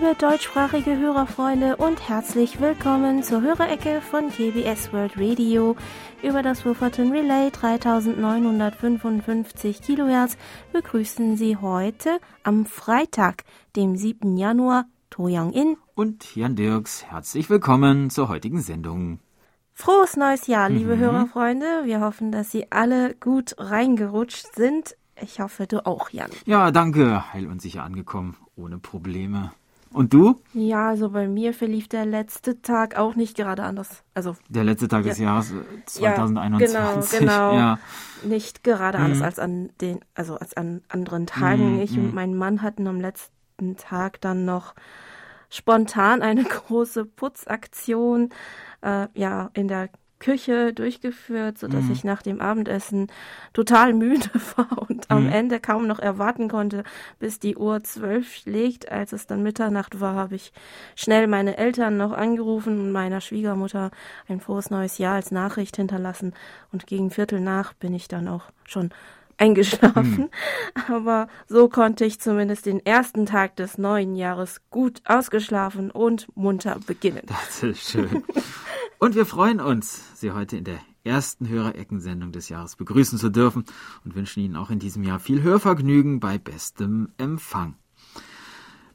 Liebe deutschsprachige Hörerfreunde und herzlich willkommen zur Hörerecke von KBS World Radio über das Wufferton Relay 3955 Kilohertz begrüßen Sie heute am Freitag, dem 7. Januar, To Young In und Jan Dirks. Herzlich willkommen zur heutigen Sendung. Frohes neues Jahr, liebe mhm. Hörerfreunde. Wir hoffen, dass Sie alle gut reingerutscht sind ich hoffe, du auch, Jan. Ja, danke. Heil und sicher angekommen, ohne Probleme. Und du? Ja, also bei mir verlief der letzte Tag auch nicht gerade anders. Also der letzte Tag ja, des Jahres 2021. Ja, genau, genau. Ja. Nicht gerade mhm. anders als an den, also als an anderen Tagen. Mhm. Ich und mhm. mein Mann hatten am letzten Tag dann noch spontan eine große Putzaktion äh, ja in der Küche durchgeführt, so dass mhm. ich nach dem Abendessen total müde war und mhm. am Ende kaum noch erwarten konnte, bis die Uhr zwölf schlägt. Als es dann Mitternacht war, habe ich schnell meine Eltern noch angerufen und meiner Schwiegermutter ein frohes neues Jahr als Nachricht hinterlassen. Und gegen Viertel nach bin ich dann auch schon eingeschlafen. Mhm. Aber so konnte ich zumindest den ersten Tag des neuen Jahres gut ausgeschlafen und munter beginnen. Das ist schön. Und wir freuen uns, Sie heute in der ersten Hörereckensendung des Jahres begrüßen zu dürfen und wünschen Ihnen auch in diesem Jahr viel Hörvergnügen bei bestem Empfang.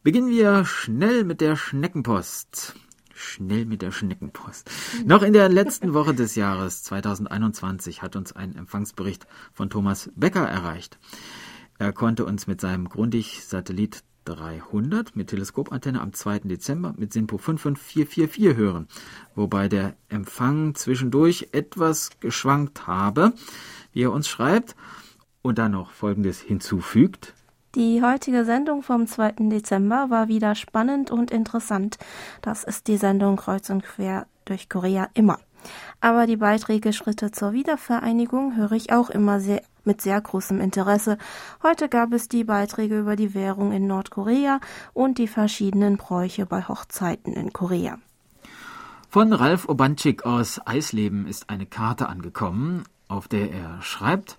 Beginnen wir schnell mit der Schneckenpost. Schnell mit der Schneckenpost. Noch in der letzten Woche des Jahres 2021 hat uns ein Empfangsbericht von Thomas Becker erreicht. Er konnte uns mit seinem Grundig-Satellit 300 mit Teleskopantenne am 2. Dezember mit SINPO 55444 hören, wobei der Empfang zwischendurch etwas geschwankt habe, wie er uns schreibt, und dann noch Folgendes hinzufügt. Die heutige Sendung vom 2. Dezember war wieder spannend und interessant. Das ist die Sendung Kreuz und Quer durch Korea immer. Aber die Beiträge Schritte zur Wiedervereinigung höre ich auch immer sehr mit sehr großem Interesse. Heute gab es die Beiträge über die Währung in Nordkorea und die verschiedenen Bräuche bei Hochzeiten in Korea. Von Ralf Obanczyk aus Eisleben ist eine Karte angekommen, auf der er schreibt,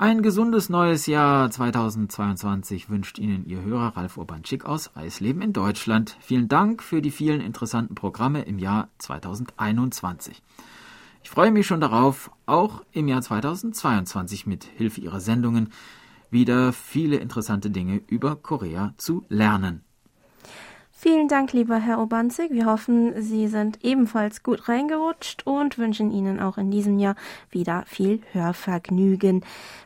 ein gesundes neues Jahr 2022 wünscht Ihnen Ihr Hörer Ralf Urbanczyk aus Eisleben in Deutschland. Vielen Dank für die vielen interessanten Programme im Jahr 2021. Ich freue mich schon darauf, auch im Jahr 2022 mit Hilfe Ihrer Sendungen wieder viele interessante Dinge über Korea zu lernen. Vielen Dank, lieber Herr Obanzig. Wir hoffen, Sie sind ebenfalls gut reingerutscht und wünschen Ihnen auch in diesem Jahr wieder viel Hörvergnügen.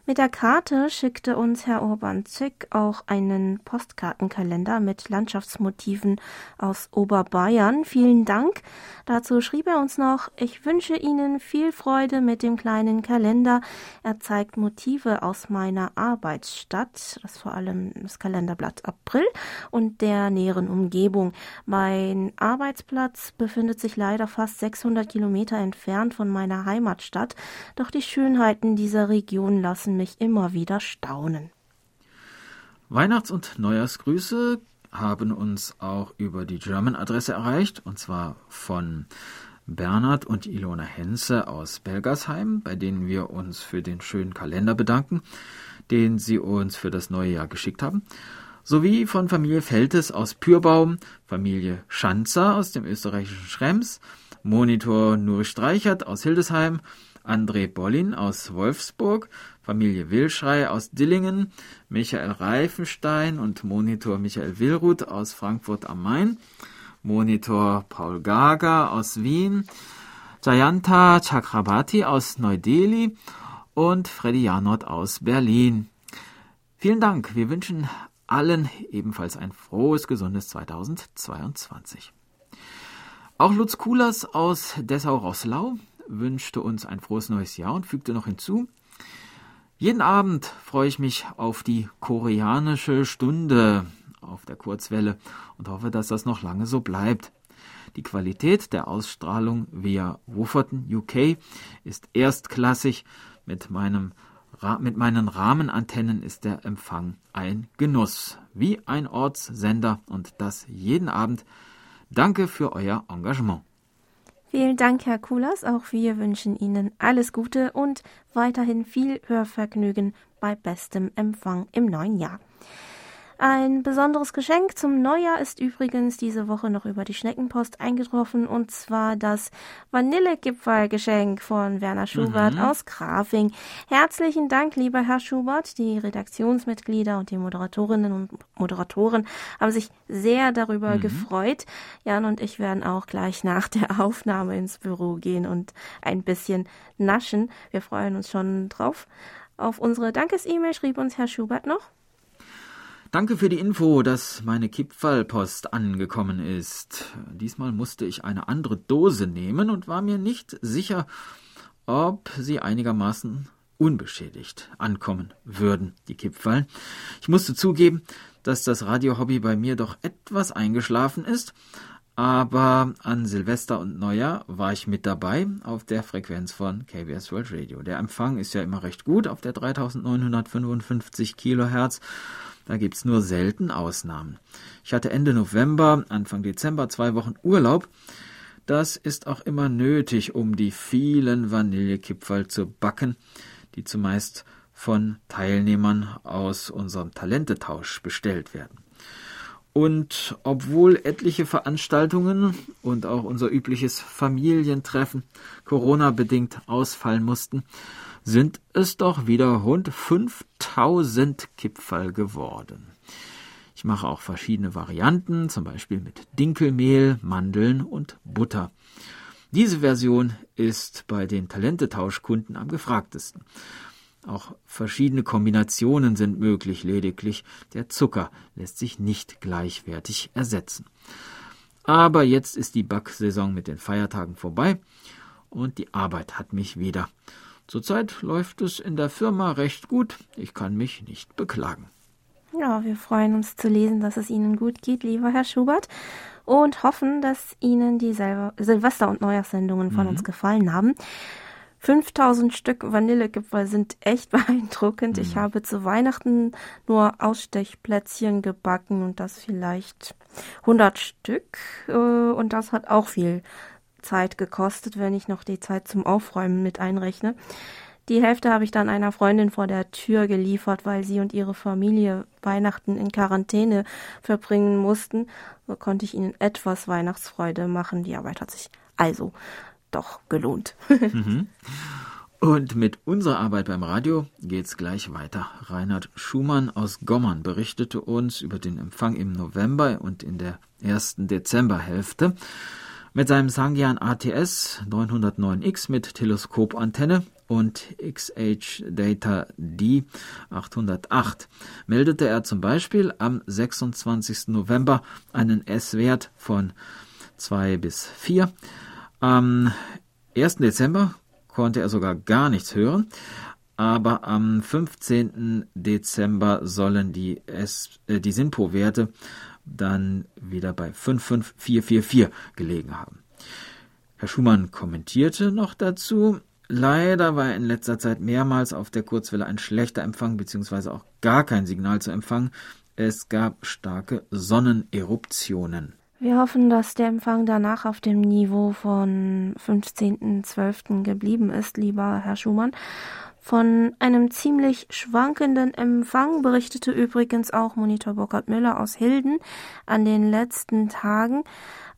Mit der Karte schickte uns Herr Obanzig auch einen Postkartenkalender mit Landschaftsmotiven aus Oberbayern. Vielen Dank. Dazu schrieb er uns noch, ich wünsche Ihnen viel Freude mit dem kleinen Kalender. Er zeigt Motive aus meiner Arbeitsstadt, das vor allem das Kalenderblatt April und der näheren Umgebung. Umgebung. Mein Arbeitsplatz befindet sich leider fast 600 Kilometer entfernt von meiner Heimatstadt, doch die Schönheiten dieser Region lassen mich immer wieder staunen. Weihnachts- und Neujahrsgrüße haben uns auch über die German-Adresse erreicht, und zwar von Bernhard und Ilona Henze aus Belgersheim, bei denen wir uns für den schönen Kalender bedanken, den sie uns für das neue Jahr geschickt haben sowie von Familie Feltes aus Pürbaum, Familie Schanzer aus dem österreichischen Schrems, Monitor Nuri Streichert aus Hildesheim, André Bollin aus Wolfsburg, Familie Wilschrei aus Dillingen, Michael Reifenstein und Monitor Michael Willruth aus Frankfurt am Main, Monitor Paul Gaga aus Wien, Jayanta Chakrabarti aus Neu-Delhi und Freddy Janot aus Berlin. Vielen Dank. Wir wünschen allen ebenfalls ein frohes, gesundes 2022. Auch Lutz Kulas aus Dessau-Rosslau wünschte uns ein frohes neues Jahr und fügte noch hinzu, jeden Abend freue ich mich auf die koreanische Stunde auf der Kurzwelle und hoffe, dass das noch lange so bleibt. Die Qualität der Ausstrahlung via Wofferton UK ist erstklassig. Mit meinem mit meinen Rahmenantennen ist der Empfang ein Genuss, wie ein Ortssender und das jeden Abend. Danke für euer Engagement. Vielen Dank, Herr Kulas. Auch wir wünschen Ihnen alles Gute und weiterhin viel Hörvergnügen bei bestem Empfang im neuen Jahr. Ein besonderes Geschenk zum Neujahr ist übrigens diese Woche noch über die Schneckenpost eingetroffen und zwar das Vanillegipfelgeschenk von Werner Schubert mhm. aus Grafing. Herzlichen Dank, lieber Herr Schubert. Die Redaktionsmitglieder und die Moderatorinnen und Moderatoren haben sich sehr darüber mhm. gefreut. Jan und ich werden auch gleich nach der Aufnahme ins Büro gehen und ein bisschen naschen. Wir freuen uns schon drauf. Auf unsere Dankes-E-Mail schrieb uns Herr Schubert noch. Danke für die Info, dass meine Kipferlpost angekommen ist. Diesmal musste ich eine andere Dose nehmen und war mir nicht sicher, ob sie einigermaßen unbeschädigt ankommen würden, die Kipferl. Ich musste zugeben, dass das Radiohobby bei mir doch etwas eingeschlafen ist, aber an Silvester und Neujahr war ich mit dabei auf der Frequenz von KBS World Radio. Der Empfang ist ja immer recht gut auf der 3955 Kilohertz da gibt's nur selten Ausnahmen. Ich hatte Ende November, Anfang Dezember zwei Wochen Urlaub. Das ist auch immer nötig, um die vielen Vanillekipferl zu backen, die zumeist von Teilnehmern aus unserem Talentetausch bestellt werden. Und obwohl etliche Veranstaltungen und auch unser übliches Familientreffen Corona bedingt ausfallen mussten, sind es doch wieder rund 5000 Kipferl geworden. Ich mache auch verschiedene Varianten, zum Beispiel mit Dinkelmehl, Mandeln und Butter. Diese Version ist bei den Talentetauschkunden am gefragtesten. Auch verschiedene Kombinationen sind möglich, lediglich der Zucker lässt sich nicht gleichwertig ersetzen. Aber jetzt ist die Backsaison mit den Feiertagen vorbei und die Arbeit hat mich wieder. Zurzeit läuft es in der Firma recht gut. Ich kann mich nicht beklagen. Ja, wir freuen uns zu lesen, dass es Ihnen gut geht, lieber Herr Schubert, und hoffen, dass Ihnen die Sil Silvester- und Neujahrssendungen von mhm. uns gefallen haben. 5000 Stück Vanillegipfel sind echt beeindruckend. Mhm. Ich habe zu Weihnachten nur Ausstechplätzchen gebacken und das vielleicht 100 Stück. Äh, und das hat auch viel Zeit gekostet, wenn ich noch die Zeit zum Aufräumen mit einrechne. Die Hälfte habe ich dann einer Freundin vor der Tür geliefert, weil sie und ihre Familie Weihnachten in Quarantäne verbringen mussten. So konnte ich ihnen etwas Weihnachtsfreude machen. Die Arbeit hat sich also doch gelohnt. Mhm. Und mit unserer Arbeit beim Radio geht's gleich weiter. Reinhard Schumann aus Gommern berichtete uns über den Empfang im November und in der ersten Dezemberhälfte. Mit seinem Sangyan ATS 909X mit Teleskopantenne und XH Data D 808 meldete er zum Beispiel am 26. November einen S-Wert von 2 bis 4. Am 1. Dezember konnte er sogar gar nichts hören, aber am 15. Dezember sollen die, äh, die SINPO-Werte dann wieder bei 55444 gelegen haben. Herr Schumann kommentierte noch dazu, leider war in letzter Zeit mehrmals auf der Kurzwelle ein schlechter Empfang bzw. auch gar kein Signal zu empfangen. Es gab starke Sonneneruptionen. Wir hoffen, dass der Empfang danach auf dem Niveau von 15.12. geblieben ist, lieber Herr Schumann. Von einem ziemlich schwankenden Empfang berichtete übrigens auch Monitor Burkhard Müller aus Hilden an den letzten Tagen.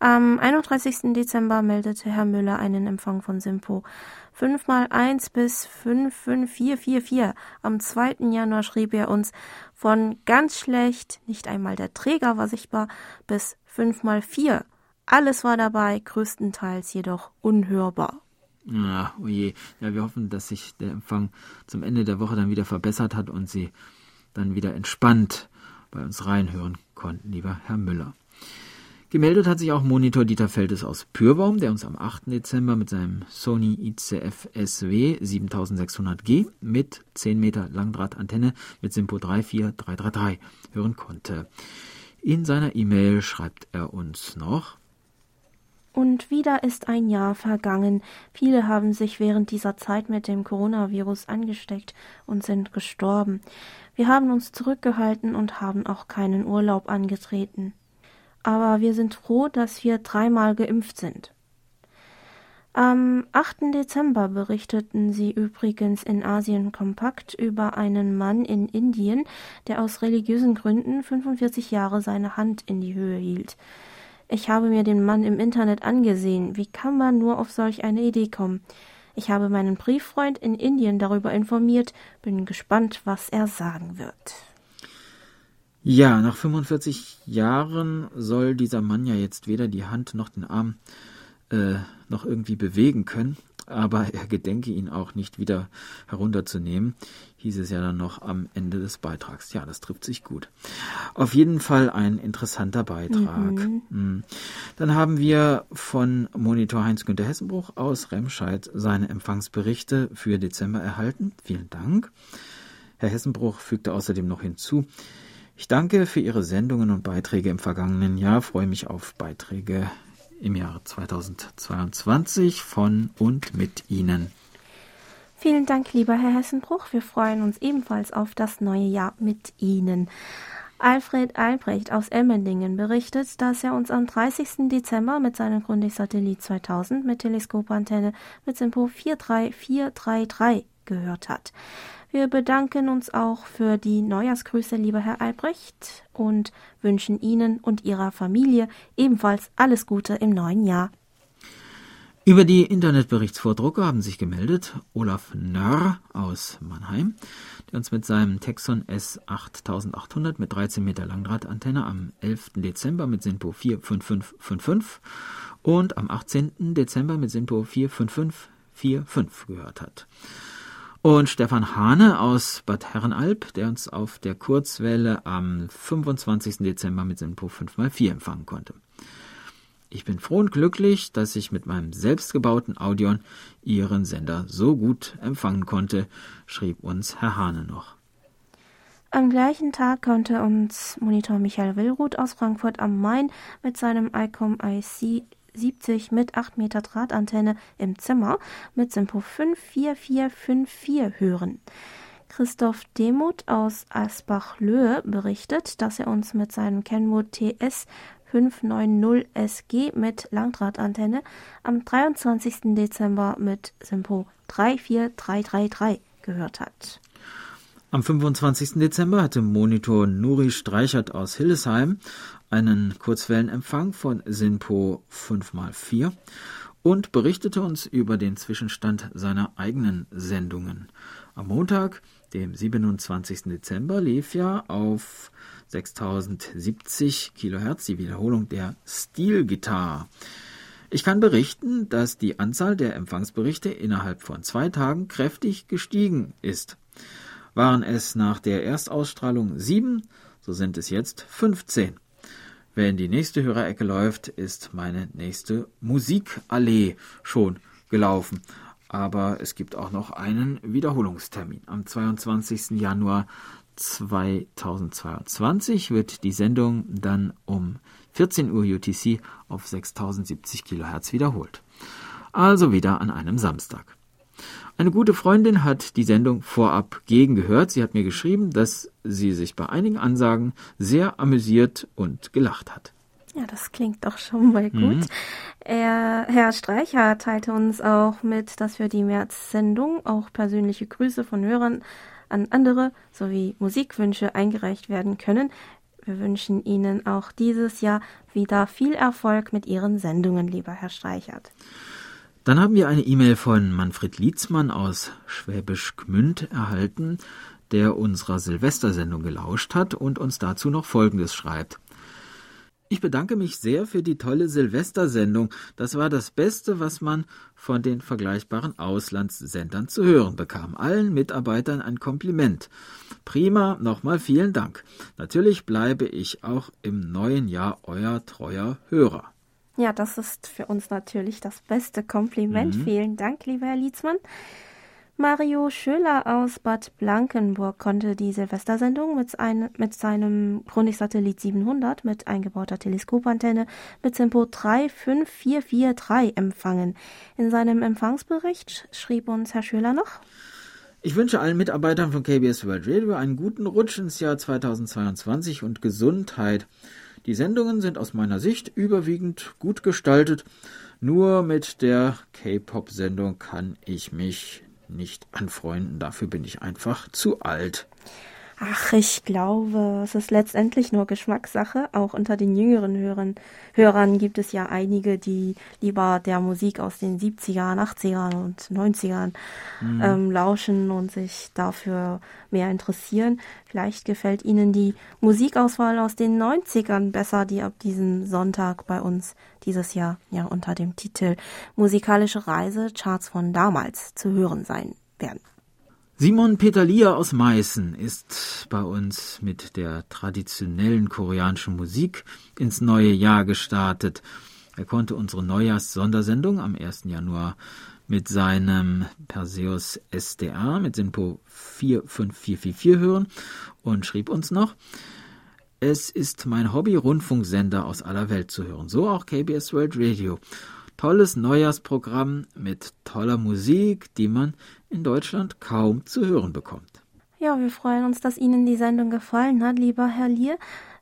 Am 31. Dezember meldete Herr Müller einen Empfang von Simpo 5 mal 1 bis 55444. Am 2. Januar schrieb er uns von ganz schlecht, nicht einmal der Träger war sichtbar, bis 5 mal 4. Alles war dabei, größtenteils jedoch unhörbar. Ja, oh je. Ja, wir hoffen, dass sich der Empfang zum Ende der Woche dann wieder verbessert hat und Sie dann wieder entspannt bei uns reinhören konnten, lieber Herr Müller. Gemeldet hat sich auch Monitor Dieter Feldes aus Pürbaum, der uns am 8. Dezember mit seinem Sony ICF SW 7600G mit 10 Meter Langdrahtantenne mit Simpo 34333 hören konnte. In seiner E-Mail schreibt er uns noch, und wieder ist ein Jahr vergangen. Viele haben sich während dieser Zeit mit dem Coronavirus angesteckt und sind gestorben. Wir haben uns zurückgehalten und haben auch keinen Urlaub angetreten. Aber wir sind froh, dass wir dreimal geimpft sind. Am 8. Dezember berichteten sie übrigens in Asien Kompakt über einen Mann in Indien, der aus religiösen Gründen 45 Jahre seine Hand in die Höhe hielt. Ich habe mir den Mann im Internet angesehen. Wie kann man nur auf solch eine Idee kommen? Ich habe meinen Brieffreund in Indien darüber informiert, bin gespannt, was er sagen wird. Ja, nach 45 Jahren soll dieser Mann ja jetzt weder die Hand noch den Arm äh, noch irgendwie bewegen können, aber er gedenke ihn auch nicht wieder herunterzunehmen, hieß es ja dann noch am Ende des Beitrags. Ja, das trifft sich gut. Auf jeden Fall ein interessanter Beitrag. Mhm. mhm. Dann haben wir von Monitor Heinz-Günter Hessenbruch aus Remscheid seine Empfangsberichte für Dezember erhalten. Vielen Dank. Herr Hessenbruch fügte außerdem noch hinzu, ich danke für Ihre Sendungen und Beiträge im vergangenen Jahr, freue mich auf Beiträge im Jahr 2022 von und mit Ihnen. Vielen Dank, lieber Herr Hessenbruch. Wir freuen uns ebenfalls auf das neue Jahr mit Ihnen. Alfred Albrecht aus Emmendingen berichtet, dass er uns am 30. Dezember mit seinem Grundig-Satellit 2000 mit Teleskopantenne mit Simpo 43433 gehört hat. Wir bedanken uns auch für die Neujahrsgrüße, lieber Herr Albrecht, und wünschen Ihnen und Ihrer Familie ebenfalls alles Gute im neuen Jahr. Über die Internetberichtsvordrucke haben sich gemeldet Olaf Nörr aus Mannheim, der uns mit seinem Texon S8800 mit 13 Meter Langdrahtantenne am 11. Dezember mit SINPO 45555 und am 18. Dezember mit SINPO 45545 gehört hat. Und Stefan Hane aus Bad Herrenalb, der uns auf der Kurzwelle am 25. Dezember mit Simpo 5x4 empfangen konnte. Ich bin froh und glücklich, dass ich mit meinem selbstgebauten Audion Ihren Sender so gut empfangen konnte, schrieb uns Herr Hane noch. Am gleichen Tag konnte uns Monitor Michael Willruth aus Frankfurt am Main mit seinem ICOM IC 70 mit 8 Meter Drahtantenne im Zimmer mit Simpo 54454 hören. Christoph Demuth aus Asbach-Löhe berichtet, dass er uns mit seinem Kenwood TS 590 SG mit Langdrahtantenne am 23. Dezember mit Simpo 34333 gehört hat. Am 25. Dezember hatte Monitor Nuri Streichert aus Hillesheim einen Kurzwellenempfang von SINPO 5x4 und berichtete uns über den Zwischenstand seiner eigenen Sendungen. Am Montag, dem 27. Dezember, lief ja auf 6070 kHz die Wiederholung der Stilgitarre. Ich kann berichten, dass die Anzahl der Empfangsberichte innerhalb von zwei Tagen kräftig gestiegen ist. Waren es nach der Erstausstrahlung sieben, so sind es jetzt 15. Wenn die nächste Hörerecke läuft, ist meine nächste Musikallee schon gelaufen. Aber es gibt auch noch einen Wiederholungstermin. Am 22. Januar 2022 wird die Sendung dann um 14 Uhr UTC auf 6070 kHz wiederholt. Also wieder an einem Samstag. Eine gute Freundin hat die Sendung vorab gegengehört. Sie hat mir geschrieben, dass sie sich bei einigen Ansagen sehr amüsiert und gelacht hat. Ja, das klingt doch schon mal gut. Mhm. Er, Herr Streicher teilte uns auch mit, dass für die März-Sendung auch persönliche Grüße von Hörern an andere sowie Musikwünsche eingereicht werden können. Wir wünschen Ihnen auch dieses Jahr wieder viel Erfolg mit Ihren Sendungen, lieber Herr Streichert. Dann haben wir eine E-Mail von Manfred Lietzmann aus Schwäbisch Gmünd erhalten, der unserer Silvestersendung gelauscht hat und uns dazu noch Folgendes schreibt. Ich bedanke mich sehr für die tolle Silvestersendung. Das war das Beste, was man von den vergleichbaren Auslandssendern zu hören bekam. Allen Mitarbeitern ein Kompliment. Prima, nochmal vielen Dank. Natürlich bleibe ich auch im neuen Jahr euer treuer Hörer. Ja, das ist für uns natürlich das beste Kompliment. Mhm. Vielen Dank, lieber Herr Lietzmann. Mario Schöler aus Bad Blankenburg konnte die Silvestersendung mit, ein, mit seinem Chronik-Satellit 700 mit eingebauter Teleskopantenne mit Tempo 35443 empfangen. In seinem Empfangsbericht schrieb uns Herr Schöler noch. Ich wünsche allen Mitarbeitern von KBS World Radio einen guten Rutsch ins Jahr 2022 und Gesundheit. Die Sendungen sind aus meiner Sicht überwiegend gut gestaltet. Nur mit der K-Pop-Sendung kann ich mich nicht anfreunden. Dafür bin ich einfach zu alt. Ach, ich glaube, es ist letztendlich nur Geschmackssache. Auch unter den jüngeren Hörern, Hörern gibt es ja einige, die lieber der Musik aus den 70ern, 80ern und 90ern mhm. ähm, lauschen und sich dafür mehr interessieren. Vielleicht gefällt Ihnen die Musikauswahl aus den 90ern besser, die ab diesem Sonntag bei uns dieses Jahr ja unter dem Titel Musikalische Reise Charts von damals zu hören sein werden. Simon Peterlia aus Meißen ist bei uns mit der traditionellen koreanischen Musik ins neue Jahr gestartet. Er konnte unsere Neujahrs-Sondersendung am 1. Januar mit seinem Perseus SDA mit Sinpo 45444 hören und schrieb uns noch, es ist mein Hobby, Rundfunksender aus aller Welt zu hören, so auch KBS World Radio tolles Neujahrsprogramm mit toller Musik, die man in Deutschland kaum zu hören bekommt. Ja, wir freuen uns, dass Ihnen die Sendung gefallen hat, lieber Herr Lier.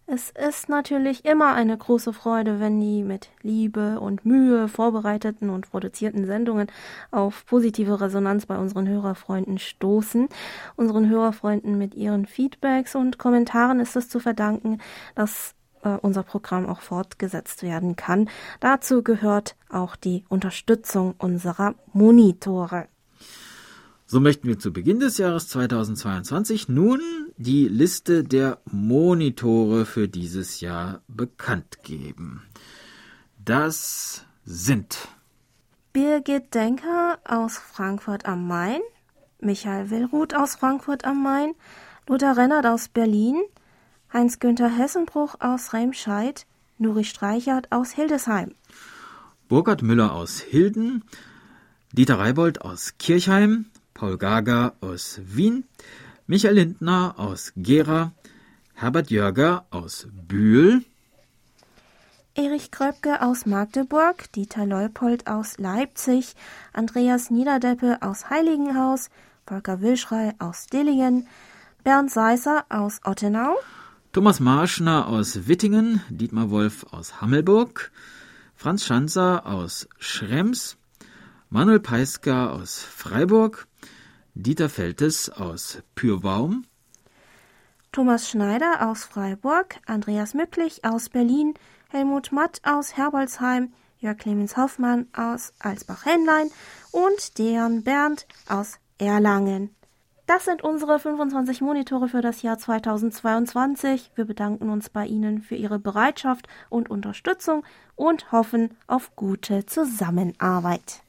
Es ist natürlich immer eine große Freude, wenn die mit Liebe und Mühe vorbereiteten und produzierten Sendungen auf positive Resonanz bei unseren Hörerfreunden stoßen. Unseren Hörerfreunden mit ihren Feedbacks und Kommentaren ist es zu verdanken, dass unser Programm auch fortgesetzt werden kann. Dazu gehört auch die Unterstützung unserer Monitore. So möchten wir zu Beginn des Jahres 2022 nun die Liste der Monitore für dieses Jahr bekannt geben. Das sind Birgit Denker aus Frankfurt am Main, Michael Willruth aus Frankfurt am Main, Lothar Rennert aus Berlin, Heinz-Günther Hessenbruch aus Remscheid, Nuri Streichert aus Hildesheim. Burkhard Müller aus Hilden, Dieter Reibold aus Kirchheim, Paul Gager aus Wien, Michael Lindner aus Gera, Herbert Jörger aus Bühl, Erich Kröpke aus Magdeburg, Dieter Leupold aus Leipzig, Andreas Niederdeppe aus Heiligenhaus, Volker Wilschrei aus Dillingen, Bernd Seisser aus Ottenau, Thomas Marschner aus Wittingen, Dietmar Wolf aus Hammelburg, Franz Schanzer aus Schrems, Manuel Peiska aus Freiburg, Dieter Feltes aus Pürbaum, Thomas Schneider aus Freiburg, Andreas Mücklich aus Berlin, Helmut Matt aus Herbolzheim, Jörg Clemens Hoffmann aus Alsbach-Henlein und Dejan Berndt aus Erlangen. Das sind unsere 25 Monitore für das Jahr 2022. Wir bedanken uns bei Ihnen für Ihre Bereitschaft und Unterstützung und hoffen auf gute Zusammenarbeit.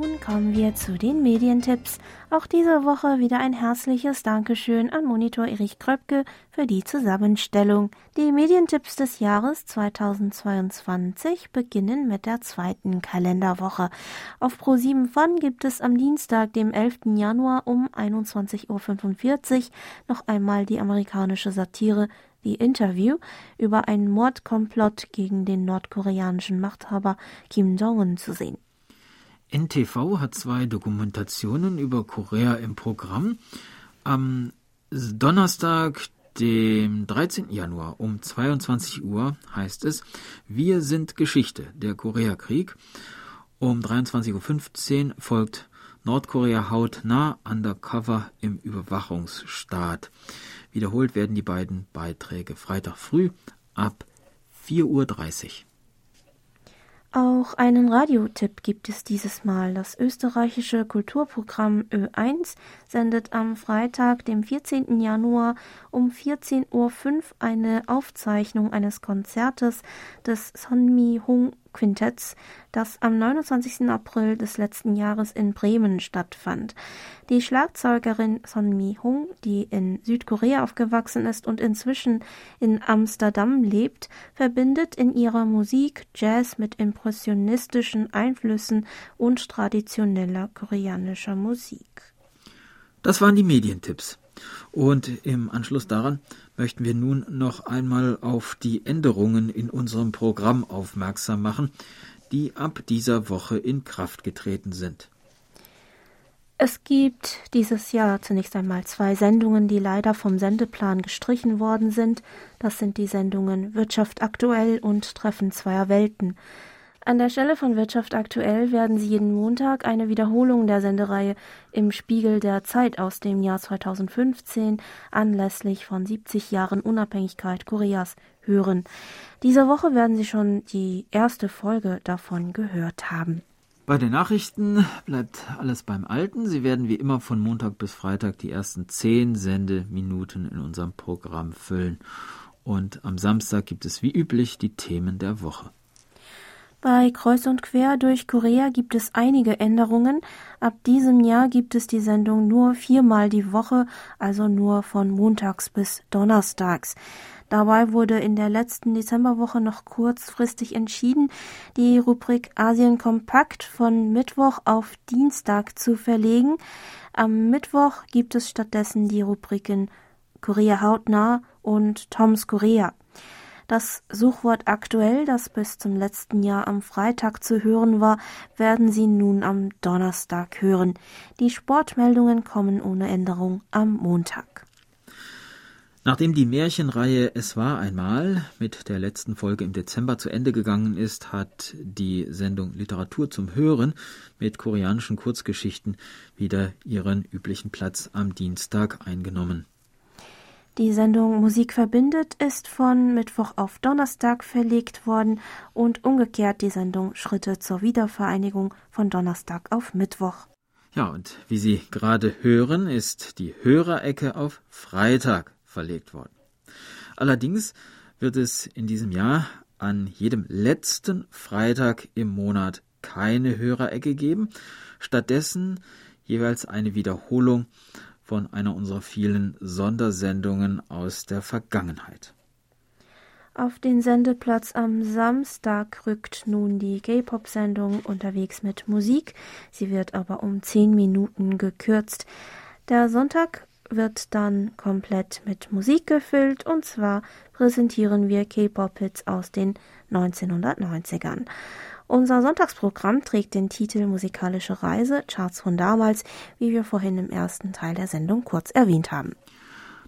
Nun kommen wir zu den Medientipps. Auch diese Woche wieder ein herzliches Dankeschön an Monitor Erich Kröpke für die Zusammenstellung. Die Medientipps des Jahres 2022 beginnen mit der zweiten Kalenderwoche. Auf Pro7 Fun gibt es am Dienstag, dem 11. Januar um 21.45 Uhr noch einmal die amerikanische Satire The Interview über einen Mordkomplott gegen den nordkoreanischen Machthaber Kim Jong-un zu sehen. NTV hat zwei Dokumentationen über Korea im Programm. Am Donnerstag, dem 13. Januar um 22 Uhr heißt es Wir sind Geschichte, der Koreakrieg. Um 23.15 Uhr folgt Nordkorea hautnah undercover im Überwachungsstaat. Wiederholt werden die beiden Beiträge Freitag früh ab 4.30 Uhr. Auch einen Radiotipp gibt es dieses Mal. Das österreichische Kulturprogramm Ö1 sendet am Freitag, dem 14. Januar um 14.05 Uhr eine Aufzeichnung eines Konzertes des Sonmi Hung Quintetts, das am 29. April des letzten Jahres in Bremen stattfand. Die Schlagzeugerin Son Mi-hung, die in Südkorea aufgewachsen ist und inzwischen in Amsterdam lebt, verbindet in ihrer Musik Jazz mit impressionistischen Einflüssen und traditioneller koreanischer Musik. Das waren die Medientipps. Und im Anschluss daran möchten wir nun noch einmal auf die Änderungen in unserem Programm aufmerksam machen, die ab dieser Woche in Kraft getreten sind. Es gibt dieses Jahr zunächst einmal zwei Sendungen, die leider vom Sendeplan gestrichen worden sind. Das sind die Sendungen Wirtschaft aktuell und Treffen zweier Welten. An der Stelle von Wirtschaft aktuell werden Sie jeden Montag eine Wiederholung der Sendereihe im Spiegel der Zeit aus dem Jahr 2015 anlässlich von 70 Jahren Unabhängigkeit Koreas hören. Diese Woche werden Sie schon die erste Folge davon gehört haben. Bei den Nachrichten bleibt alles beim Alten. Sie werden wie immer von Montag bis Freitag die ersten zehn Sendeminuten in unserem Programm füllen. Und am Samstag gibt es wie üblich die Themen der Woche. Bei Kreuz und Quer durch Korea gibt es einige Änderungen. Ab diesem Jahr gibt es die Sendung nur viermal die Woche, also nur von montags bis donnerstags. Dabei wurde in der letzten Dezemberwoche noch kurzfristig entschieden, die Rubrik Asien Kompakt von Mittwoch auf Dienstag zu verlegen. Am Mittwoch gibt es stattdessen die Rubriken Korea hautnah und Toms Korea. Das Suchwort aktuell, das bis zum letzten Jahr am Freitag zu hören war, werden Sie nun am Donnerstag hören. Die Sportmeldungen kommen ohne Änderung am Montag. Nachdem die Märchenreihe Es war einmal mit der letzten Folge im Dezember zu Ende gegangen ist, hat die Sendung Literatur zum Hören mit koreanischen Kurzgeschichten wieder ihren üblichen Platz am Dienstag eingenommen. Die Sendung Musik verbindet ist von Mittwoch auf Donnerstag verlegt worden und umgekehrt die Sendung Schritte zur Wiedervereinigung von Donnerstag auf Mittwoch. Ja, und wie Sie gerade hören, ist die Hörerecke auf Freitag verlegt worden. Allerdings wird es in diesem Jahr an jedem letzten Freitag im Monat keine Hörerecke geben, stattdessen jeweils eine Wiederholung von einer unserer vielen Sondersendungen aus der Vergangenheit. Auf den Sendeplatz am Samstag rückt nun die K-Pop-Sendung unterwegs mit Musik. Sie wird aber um zehn Minuten gekürzt. Der Sonntag wird dann komplett mit Musik gefüllt und zwar präsentieren wir K-Pop-Hits aus den 1990ern. Unser Sonntagsprogramm trägt den Titel Musikalische Reise, Charts von damals, wie wir vorhin im ersten Teil der Sendung kurz erwähnt haben.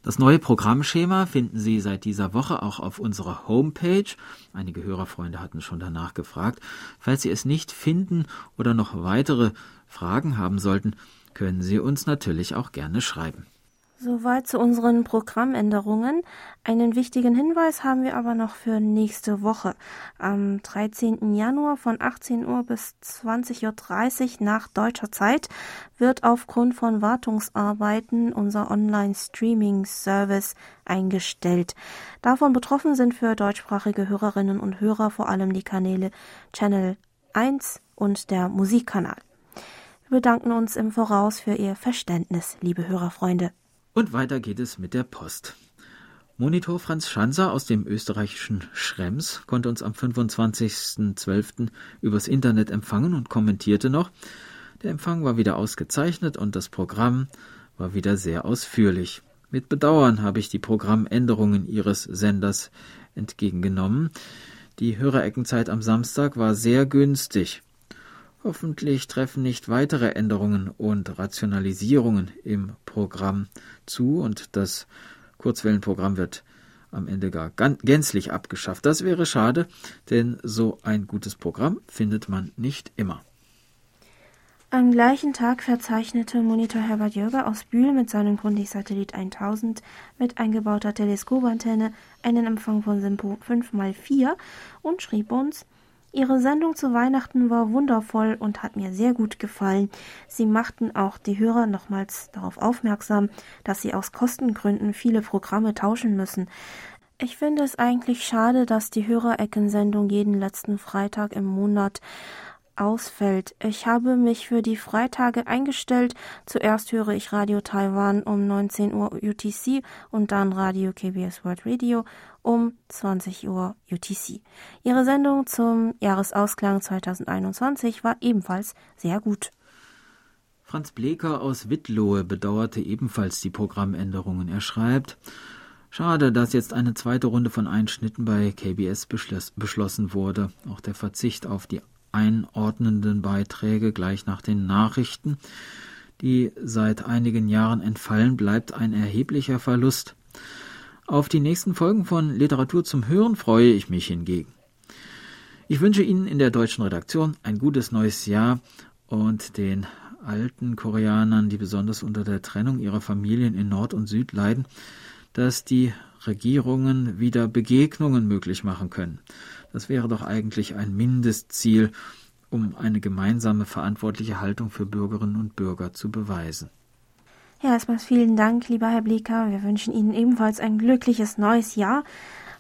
Das neue Programmschema finden Sie seit dieser Woche auch auf unserer Homepage. Einige Hörerfreunde hatten schon danach gefragt. Falls Sie es nicht finden oder noch weitere Fragen haben sollten, können Sie uns natürlich auch gerne schreiben. Soweit zu unseren Programmänderungen. Einen wichtigen Hinweis haben wir aber noch für nächste Woche. Am 13. Januar von 18 Uhr bis 20.30 Uhr nach deutscher Zeit wird aufgrund von Wartungsarbeiten unser Online-Streaming-Service eingestellt. Davon betroffen sind für deutschsprachige Hörerinnen und Hörer vor allem die Kanäle Channel 1 und der Musikkanal. Wir bedanken uns im Voraus für Ihr Verständnis, liebe Hörerfreunde. Und weiter geht es mit der Post. Monitor Franz Schanzer aus dem österreichischen Schrems konnte uns am 25.12. übers Internet empfangen und kommentierte noch, der Empfang war wieder ausgezeichnet und das Programm war wieder sehr ausführlich. Mit Bedauern habe ich die Programmänderungen Ihres Senders entgegengenommen. Die Hörereckenzeit am Samstag war sehr günstig. Hoffentlich treffen nicht weitere Änderungen und Rationalisierungen im Programm zu und das Kurzwellenprogramm wird am Ende gar gänzlich abgeschafft. Das wäre schade, denn so ein gutes Programm findet man nicht immer. Am gleichen Tag verzeichnete Monitor Herbert Jürger aus Bühl mit seinem Grundig-Satellit 1000 mit eingebauter Teleskopantenne einen Empfang von Simpo 5x4 und schrieb uns, Ihre Sendung zu Weihnachten war wundervoll und hat mir sehr gut gefallen. Sie machten auch die Hörer nochmals darauf aufmerksam, dass sie aus Kostengründen viele Programme tauschen müssen. Ich finde es eigentlich schade, dass die Hörereckensendung jeden letzten Freitag im Monat ausfällt. Ich habe mich für die Freitage eingestellt. Zuerst höre ich Radio Taiwan um 19 Uhr UTC und dann Radio KBS World Radio um 20 Uhr UTC. Ihre Sendung zum Jahresausklang 2021 war ebenfalls sehr gut. Franz Bleker aus Wittlohe bedauerte ebenfalls die Programmänderungen. Er schreibt, Schade, dass jetzt eine zweite Runde von Einschnitten bei KBS beschlossen wurde. Auch der Verzicht auf die einordnenden Beiträge gleich nach den Nachrichten, die seit einigen Jahren entfallen, bleibt ein erheblicher Verlust. Auf die nächsten Folgen von Literatur zum Hören freue ich mich hingegen. Ich wünsche Ihnen in der deutschen Redaktion ein gutes neues Jahr und den alten Koreanern, die besonders unter der Trennung ihrer Familien in Nord und Süd leiden, dass die Regierungen wieder Begegnungen möglich machen können. Das wäre doch eigentlich ein Mindestziel, um eine gemeinsame verantwortliche Haltung für Bürgerinnen und Bürger zu beweisen. Ja, erstmal vielen Dank, lieber Herr Bleker. Wir wünschen Ihnen ebenfalls ein glückliches neues Jahr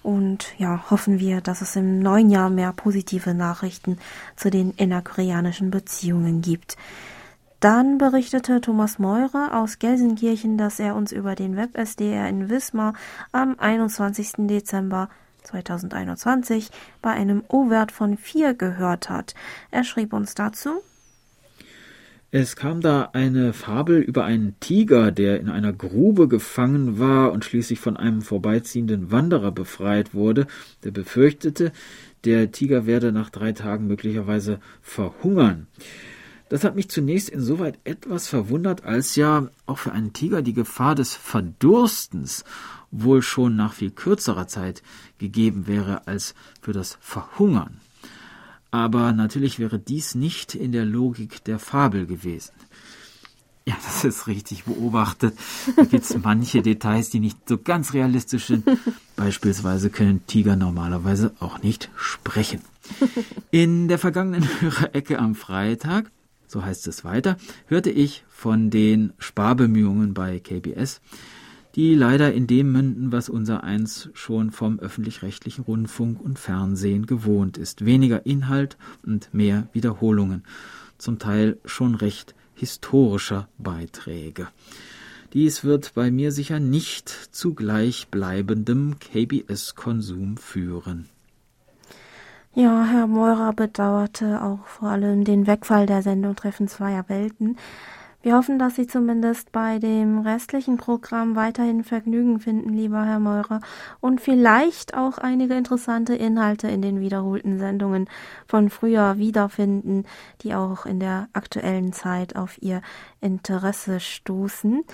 und ja, hoffen wir, dass es im neuen Jahr mehr positive Nachrichten zu den innerkoreanischen Beziehungen gibt. Dann berichtete Thomas Meurer aus Gelsenkirchen, dass er uns über den Web-SDR in Wismar am 21. Dezember 2021 bei einem O-Wert von 4 gehört hat. Er schrieb uns dazu. Es kam da eine Fabel über einen Tiger, der in einer Grube gefangen war und schließlich von einem vorbeiziehenden Wanderer befreit wurde, der befürchtete, der Tiger werde nach drei Tagen möglicherweise verhungern. Das hat mich zunächst insoweit etwas verwundert, als ja auch für einen Tiger die Gefahr des Verdurstens wohl schon nach viel kürzerer Zeit gegeben wäre als für das Verhungern. Aber natürlich wäre dies nicht in der Logik der Fabel gewesen. Ja, das ist richtig beobachtet. Da gibt es manche Details, die nicht so ganz realistisch sind. Beispielsweise können Tiger normalerweise auch nicht sprechen. In der vergangenen Hörerecke am Freitag so heißt es weiter, hörte ich von den Sparbemühungen bei KBS, die leider in dem münden, was unser eins schon vom öffentlich-rechtlichen Rundfunk und Fernsehen gewohnt ist. Weniger Inhalt und mehr Wiederholungen, zum Teil schon recht historischer Beiträge. Dies wird bei mir sicher nicht zu gleichbleibendem KBS-Konsum führen. Ja, Herr Meurer bedauerte auch vor allem den Wegfall der Sendung Treffen zweier Welten. Wir hoffen, dass Sie zumindest bei dem restlichen Programm weiterhin Vergnügen finden, lieber Herr Meurer, und vielleicht auch einige interessante Inhalte in den wiederholten Sendungen von früher wiederfinden, die auch in der aktuellen Zeit auf Ihr Interesse stoßen.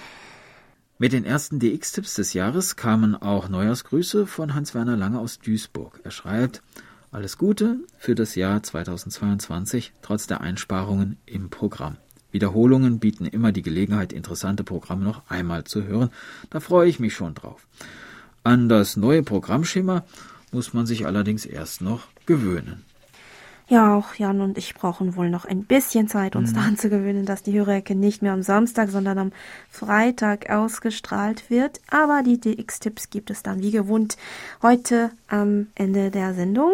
Mit den ersten DX-Tipps des Jahres kamen auch Neujahrsgrüße von Hans-Werner Lange aus Duisburg. Er schreibt, alles Gute für das Jahr 2022 trotz der Einsparungen im Programm. Wiederholungen bieten immer die Gelegenheit, interessante Programme noch einmal zu hören. Da freue ich mich schon drauf. An das neue Programmschema muss man sich allerdings erst noch gewöhnen. Ja, auch Jan und ich brauchen wohl noch ein bisschen Zeit, uns mhm. daran zu gewöhnen, dass die Hörerecke nicht mehr am Samstag, sondern am Freitag ausgestrahlt wird. Aber die DX-Tipps gibt es dann wie gewohnt heute am Ende der Sendung.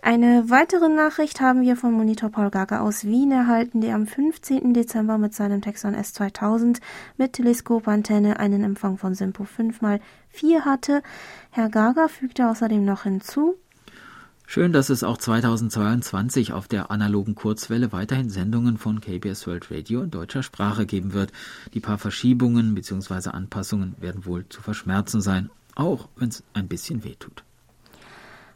Eine weitere Nachricht haben wir von Monitor Paul Gaga aus Wien erhalten, der am 15. Dezember mit seinem Texon S2000 mit Teleskopantenne einen Empfang von Simpo 5x4 hatte. Herr Gaga fügte außerdem noch hinzu, Schön, dass es auch 2022 auf der analogen Kurzwelle weiterhin Sendungen von KBS World Radio in deutscher Sprache geben wird. Die paar Verschiebungen bzw. Anpassungen werden wohl zu verschmerzen sein, auch wenn es ein bisschen wehtut.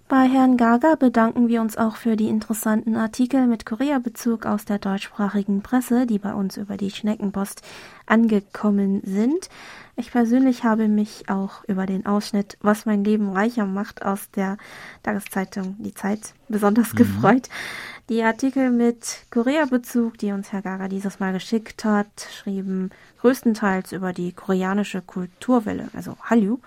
Bei Herrn Gaga bedanken wir uns auch für die interessanten Artikel mit Korea-Bezug aus der deutschsprachigen Presse, die bei uns über die Schneckenpost angekommen sind. Ich persönlich habe mich auch über den Ausschnitt Was mein Leben reicher macht aus der Tageszeitung Die Zeit besonders mhm. gefreut. Die Artikel mit Korea-Bezug, die uns Herr Gaga dieses Mal geschickt hat, schrieben größtenteils über die koreanische Kulturwelle, also Hallyu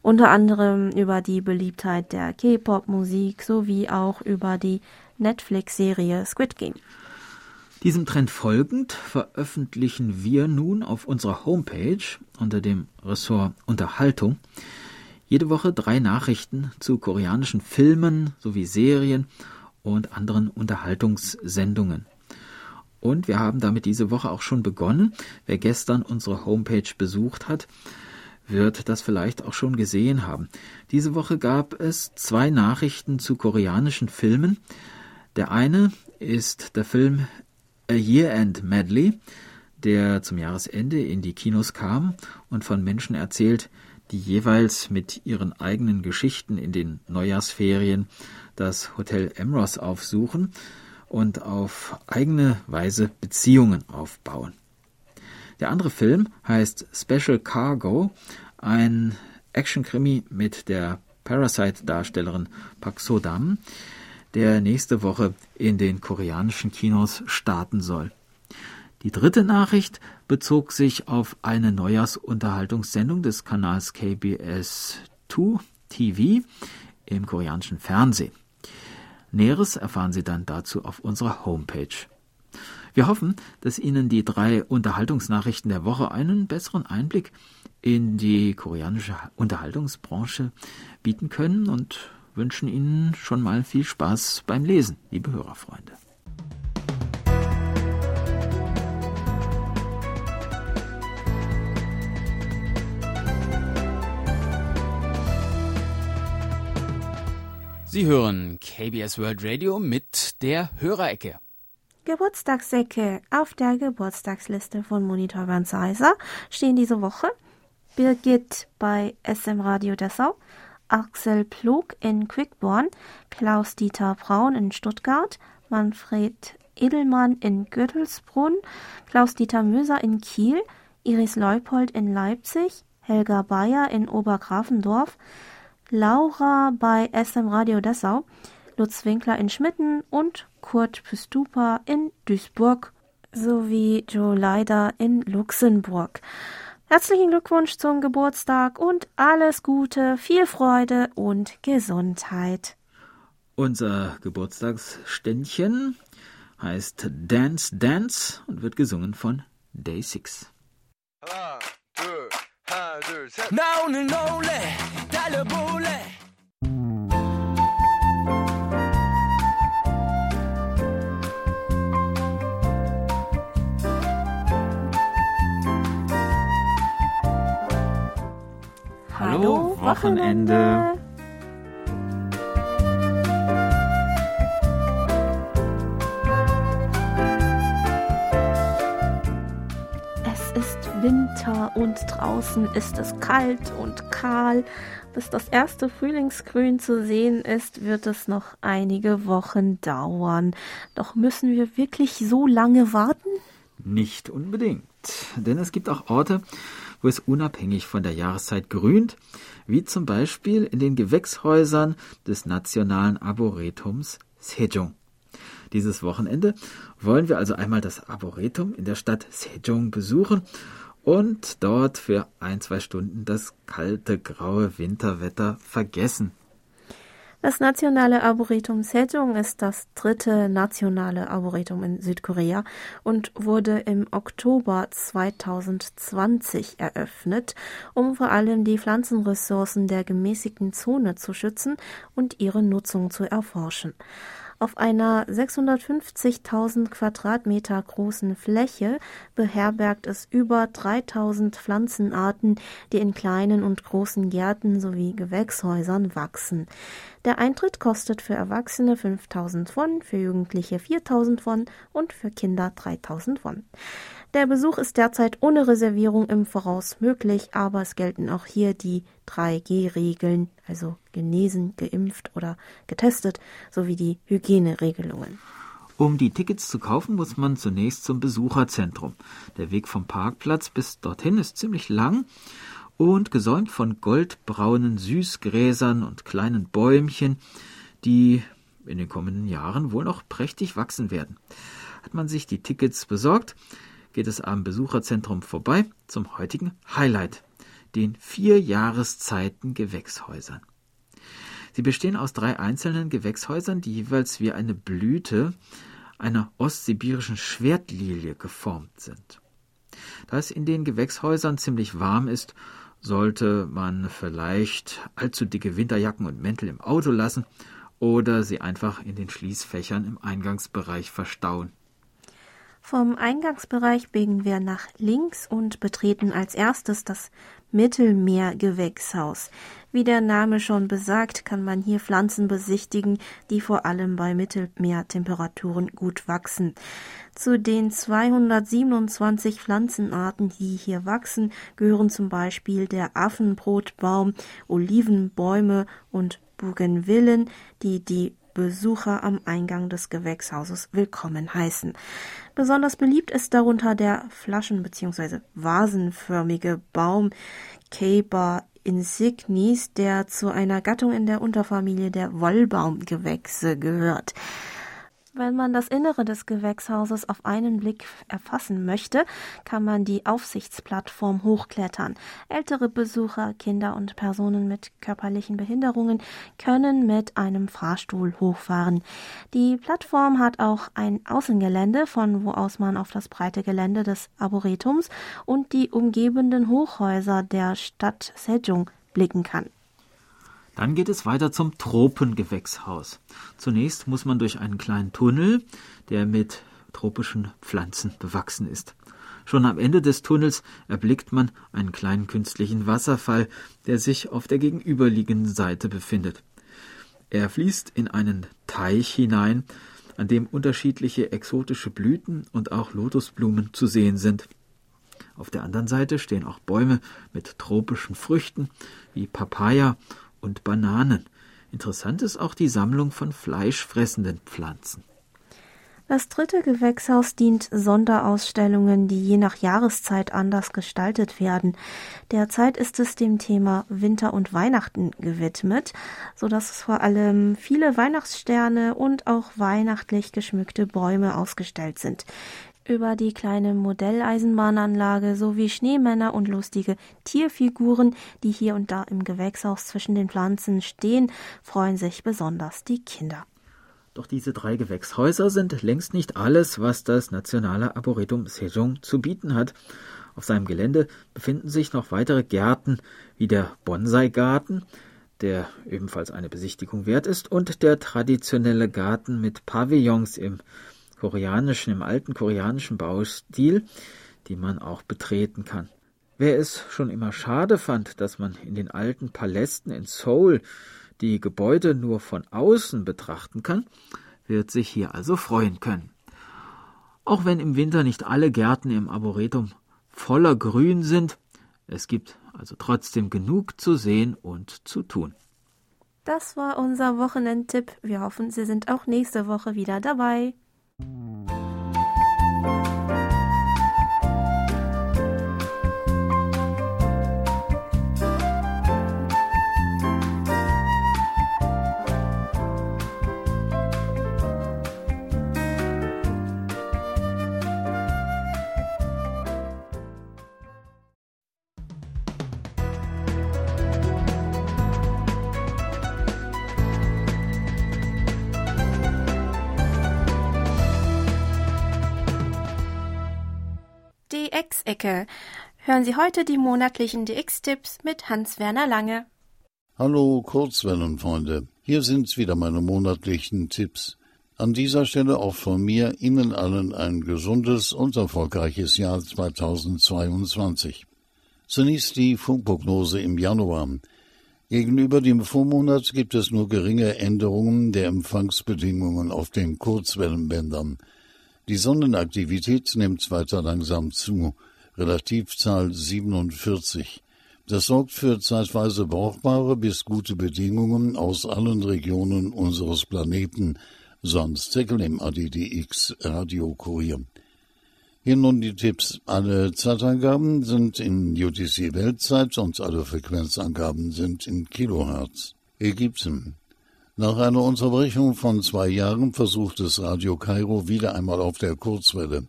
unter anderem über die Beliebtheit der K-Pop-Musik sowie auch über die Netflix-Serie Squid Game. Diesem Trend folgend veröffentlichen wir nun auf unserer Homepage unter dem Ressort Unterhaltung jede Woche drei Nachrichten zu koreanischen Filmen sowie Serien und anderen Unterhaltungssendungen. Und wir haben damit diese Woche auch schon begonnen. Wer gestern unsere Homepage besucht hat, wird das vielleicht auch schon gesehen haben. Diese Woche gab es zwei Nachrichten zu koreanischen Filmen. Der eine ist der Film A Year End Medley, der zum Jahresende in die Kinos kam und von Menschen erzählt, die jeweils mit ihren eigenen Geschichten in den Neujahrsferien das Hotel Emros aufsuchen und auf eigene Weise Beziehungen aufbauen. Der andere Film heißt Special Cargo, ein Actionkrimi mit der Parasite-Darstellerin Pak Sodam, der nächste Woche in den koreanischen Kinos starten soll. Die dritte Nachricht bezog sich auf eine Neujahrsunterhaltungssendung des Kanals KBS 2 TV im koreanischen Fernsehen. Näheres erfahren Sie dann dazu auf unserer Homepage. Wir hoffen, dass Ihnen die drei Unterhaltungsnachrichten der Woche einen besseren Einblick in die koreanische Unterhaltungsbranche bieten können und wünschen Ihnen schon mal viel Spaß beim Lesen, liebe Hörerfreunde. Sie hören KBS World Radio mit der Hörerecke. Geburtstagsecke. Auf der Geburtstagsliste von Monitor Van Seiser stehen diese Woche Birgit bei SM Radio Dessau, Axel Plug in Quickborn, Klaus-Dieter Braun in Stuttgart, Manfred Edelmann in Göttelsbrunn, Klaus-Dieter Möser in Kiel, Iris Leupold in Leipzig, Helga Bayer in Obergrafendorf, Laura bei SM Radio Dessau, Lutz Winkler in Schmitten und Kurt Püstupa in Duisburg sowie Joe Leider in Luxemburg. Herzlichen Glückwunsch zum Geburtstag und alles Gute, viel Freude und Gesundheit. Unser Geburtstagsständchen heißt Dance Dance und wird gesungen von Day 6. 하나, 둘, 하나, 둘, 셋. 나 오늘 놀래, 달려볼래. Hallo, Wochenende. Winter und draußen ist es kalt und kahl. Bis das erste Frühlingsgrün zu sehen ist, wird es noch einige Wochen dauern. Doch müssen wir wirklich so lange warten? Nicht unbedingt, denn es gibt auch Orte, wo es unabhängig von der Jahreszeit grünt, wie zum Beispiel in den Gewächshäusern des Nationalen Arboretums Sejong. Dieses Wochenende wollen wir also einmal das Arboretum in der Stadt Sejong besuchen und dort für ein, zwei Stunden das kalte, graue Winterwetter vergessen. Das nationale Arboretum Sejong ist das dritte nationale Arboretum in Südkorea und wurde im Oktober 2020 eröffnet, um vor allem die Pflanzenressourcen der gemäßigten Zone zu schützen und ihre Nutzung zu erforschen. Auf einer 650.000 Quadratmeter großen Fläche beherbergt es über 3000 Pflanzenarten, die in kleinen und großen Gärten sowie Gewächshäusern wachsen. Der Eintritt kostet für Erwachsene 5000 Won, für Jugendliche 4000 Won und für Kinder 3000 Won. Der Besuch ist derzeit ohne Reservierung im Voraus möglich, aber es gelten auch hier die 3G-Regeln, also genesen, geimpft oder getestet, sowie die Hygieneregelungen. Um die Tickets zu kaufen, muss man zunächst zum Besucherzentrum. Der Weg vom Parkplatz bis dorthin ist ziemlich lang und gesäumt von goldbraunen Süßgräsern und kleinen Bäumchen, die in den kommenden Jahren wohl noch prächtig wachsen werden. Hat man sich die Tickets besorgt, geht es am Besucherzentrum vorbei zum heutigen Highlight, den vier Jahreszeiten Gewächshäusern. Sie bestehen aus drei einzelnen Gewächshäusern, die jeweils wie eine Blüte einer ostsibirischen Schwertlilie geformt sind. Da es in den Gewächshäusern ziemlich warm ist, sollte man vielleicht allzu dicke Winterjacken und Mäntel im Auto lassen oder sie einfach in den Schließfächern im Eingangsbereich verstauen. Vom Eingangsbereich biegen wir nach links und betreten als erstes das Mittelmeergewächshaus. Wie der Name schon besagt, kann man hier Pflanzen besichtigen, die vor allem bei Mittelmeertemperaturen gut wachsen. Zu den 227 Pflanzenarten, die hier wachsen, gehören zum Beispiel der Affenbrotbaum, Olivenbäume und Bougainvillen, die die Besucher am Eingang des Gewächshauses willkommen heißen. Besonders beliebt ist darunter der flaschen- bzw. vasenförmige Baum Caper insignis, der zu einer Gattung in der Unterfamilie der Wollbaumgewächse gehört. Wenn man das Innere des Gewächshauses auf einen Blick erfassen möchte, kann man die Aufsichtsplattform hochklettern. Ältere Besucher, Kinder und Personen mit körperlichen Behinderungen können mit einem Fahrstuhl hochfahren. Die Plattform hat auch ein Außengelände, von wo aus man auf das breite Gelände des Arboretums und die umgebenden Hochhäuser der Stadt Sejong blicken kann. Dann geht es weiter zum Tropengewächshaus. Zunächst muss man durch einen kleinen Tunnel, der mit tropischen Pflanzen bewachsen ist. Schon am Ende des Tunnels erblickt man einen kleinen künstlichen Wasserfall, der sich auf der gegenüberliegenden Seite befindet. Er fließt in einen Teich hinein, an dem unterschiedliche exotische Blüten und auch Lotusblumen zu sehen sind. Auf der anderen Seite stehen auch Bäume mit tropischen Früchten wie Papaya und Bananen. Interessant ist auch die Sammlung von fleischfressenden Pflanzen. Das dritte Gewächshaus dient Sonderausstellungen, die je nach Jahreszeit anders gestaltet werden. Derzeit ist es dem Thema Winter und Weihnachten gewidmet, so dass es vor allem viele Weihnachtssterne und auch weihnachtlich geschmückte Bäume ausgestellt sind über die kleine Modelleisenbahnanlage sowie Schneemänner und lustige Tierfiguren, die hier und da im Gewächshaus zwischen den Pflanzen stehen, freuen sich besonders die Kinder. Doch diese drei Gewächshäuser sind längst nicht alles, was das nationale Arboretum Sejong zu bieten hat. Auf seinem Gelände befinden sich noch weitere Gärten, wie der Bonsai-Garten, der ebenfalls eine Besichtigung wert ist, und der traditionelle Garten mit Pavillons im koreanischen, im alten koreanischen Baustil, die man auch betreten kann. Wer es schon immer schade fand, dass man in den alten Palästen in Seoul die Gebäude nur von außen betrachten kann, wird sich hier also freuen können. Auch wenn im Winter nicht alle Gärten im Arboretum voller Grün sind, es gibt also trotzdem genug zu sehen und zu tun. Das war unser Wochenendtipp. Wir hoffen, Sie sind auch nächste Woche wieder dabei. Thank you. DX-Ecke. Hören Sie heute die monatlichen DX-Tipps mit Hans-Werner Lange. Hallo Kurzwellenfreunde, hier sind wieder meine monatlichen Tipps. An dieser Stelle auch von mir Ihnen allen ein gesundes und erfolgreiches Jahr 2022. Zunächst die Funkprognose im Januar. Gegenüber dem Vormonat gibt es nur geringe Änderungen der Empfangsbedingungen auf den Kurzwellenbändern. Die Sonnenaktivität nimmt weiter langsam zu, Relativzahl 47. Das sorgt für zeitweise brauchbare bis gute Bedingungen aus allen Regionen unseres Planeten, sonst Zeckel im ADDX Radiokurier. Hier nun die Tipps. Alle Zeitangaben sind in UTC Weltzeit und alle Frequenzangaben sind in Kilohertz. Ägypten. Nach einer Unterbrechung von zwei Jahren versucht es Radio Kairo wieder einmal auf der Kurzwelle.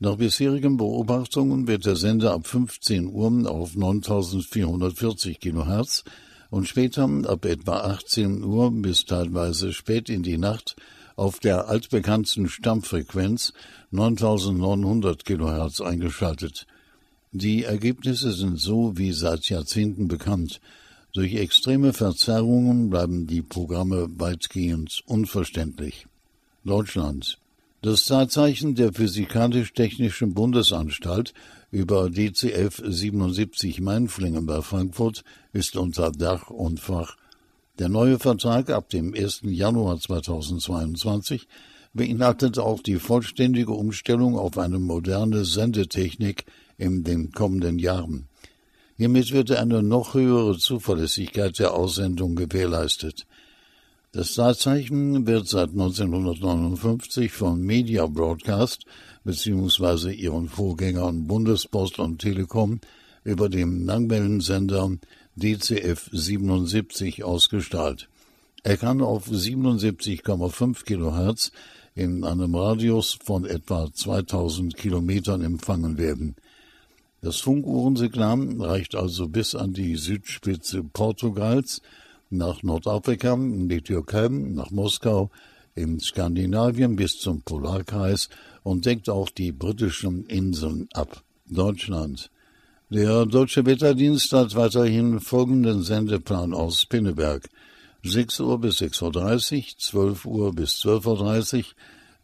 Nach bisherigen Beobachtungen wird der Sender ab 15 Uhr auf 9440 kHz und später ab etwa 18 Uhr bis teilweise spät in die Nacht auf der altbekannten Stammfrequenz 9900 kHz eingeschaltet. Die Ergebnisse sind so wie seit Jahrzehnten bekannt. Durch extreme Verzerrungen bleiben die Programme weitgehend unverständlich. Deutschland. Das Zeitzeichen der Physikalisch-Technischen Bundesanstalt über DCF 77 Mainflingen bei Frankfurt ist unter Dach und Fach. Der neue Vertrag ab dem 1. Januar 2022 beinhaltet auch die vollständige Umstellung auf eine moderne Sendetechnik in den kommenden Jahren. Hiermit wird eine noch höhere Zuverlässigkeit der Aussendung gewährleistet. Das Startzeichen wird seit 1959 von Media Broadcast bzw. ihren Vorgängern Bundespost und Telekom über dem Langwellensender DCF 77 ausgestrahlt. Er kann auf 77,5 Kilohertz in einem Radius von etwa 2000 Kilometern empfangen werden. Das Funkuhrensignal reicht also bis an die Südspitze Portugals nach Nordafrika, in die Türkei, nach Moskau, in Skandinavien bis zum Polarkreis und deckt auch die britischen Inseln ab. Deutschland. Der Deutsche Wetterdienst hat weiterhin folgenden Sendeplan aus Pinneberg. 6 Uhr bis 6.30 Uhr, 12 Uhr bis 12.30 Uhr,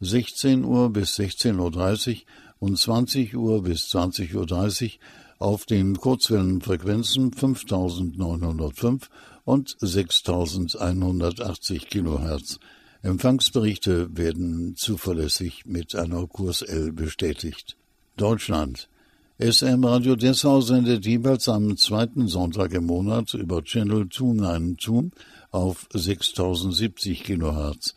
16 Uhr bis 16.30 Uhr und 20 Uhr bis 20.30 Uhr auf den Kurzwellenfrequenzen 5905 und 6180 Kilohertz. Empfangsberichte werden zuverlässig mit einer Kurs L bestätigt. Deutschland. SM Radio Dessau sendet jeweils am zweiten Sonntag im Monat über Channel 292 auf 6070 Kilohertz.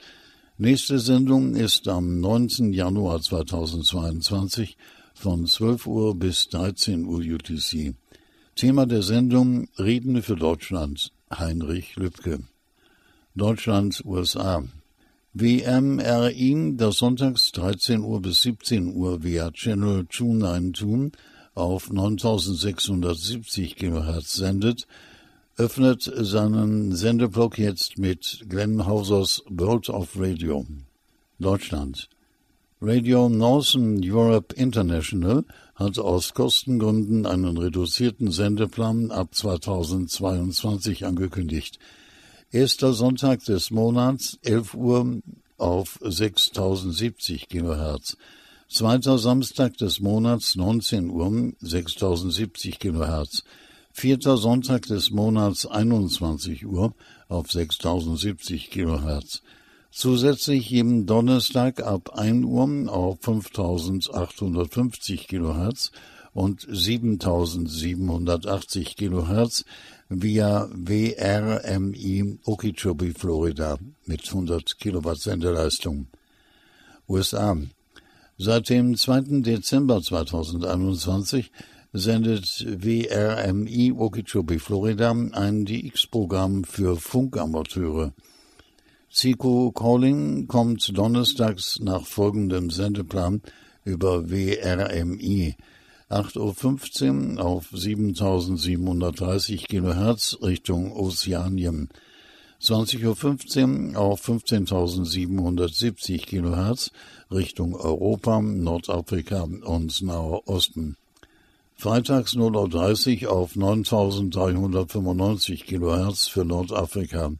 Nächste Sendung ist am 19. Januar 2022 von 12 Uhr bis 13 Uhr UTC. Thema der Sendung Reden für Deutschland Heinrich Lübke. Deutschland, USA. WMRI, das sonntags 13 Uhr bis 17 Uhr via Channel 292 auf 9670 kHz sendet, öffnet seinen Sendeblock jetzt mit Glenn Hausers World of Radio. Deutschland. Radio Northern Europe International hat aus Kostengründen einen reduzierten Sendeplan ab 2022 angekündigt. Erster Sonntag des Monats, 11 Uhr auf 6070 kHz. Zweiter Samstag des Monats, 19 Uhr, 6070 kHz. Vierter Sonntag des Monats, 21 Uhr auf 6070 kHz. Zusätzlich jeden Donnerstag ab 1 Uhr auf 5850 kHz und 7780 kHz via WRMI Okeechobee, Florida mit 100 Kilowatt Sendeleistung. USA. Seit dem 2. Dezember 2021 sendet WRMI Okeechobee, Florida ein DX-Programm für Funkamateure. Zico Calling kommt donnerstags nach folgendem Sendeplan über WRMI 8.15 Uhr auf 7730 kHz Richtung Ozeanien, 20.15 Uhr auf 15.770 kHz Richtung Europa, Nordafrika und Nahe Osten. Freitags 0.30 Uhr auf 9.395 kHz für Nordafrika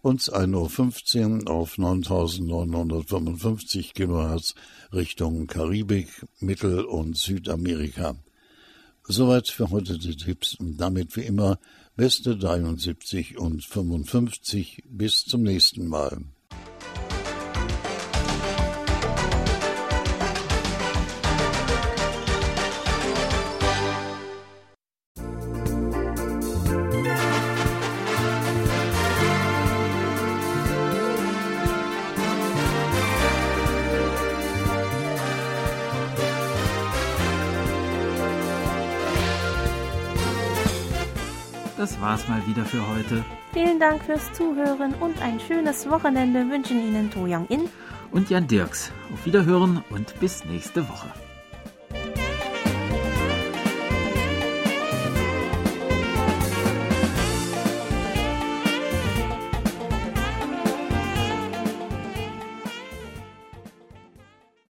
und 1.15 Uhr auf 9.955 kHz Richtung Karibik, Mittel- und Südamerika. Soweit für heute die Tipps und damit wie immer beste 73 und 55 bis zum nächsten Mal. Mal wieder für heute. Vielen Dank fürs Zuhören und ein schönes Wochenende wünschen Ihnen To Young In und Jan Dirks. Auf Wiederhören und bis nächste Woche.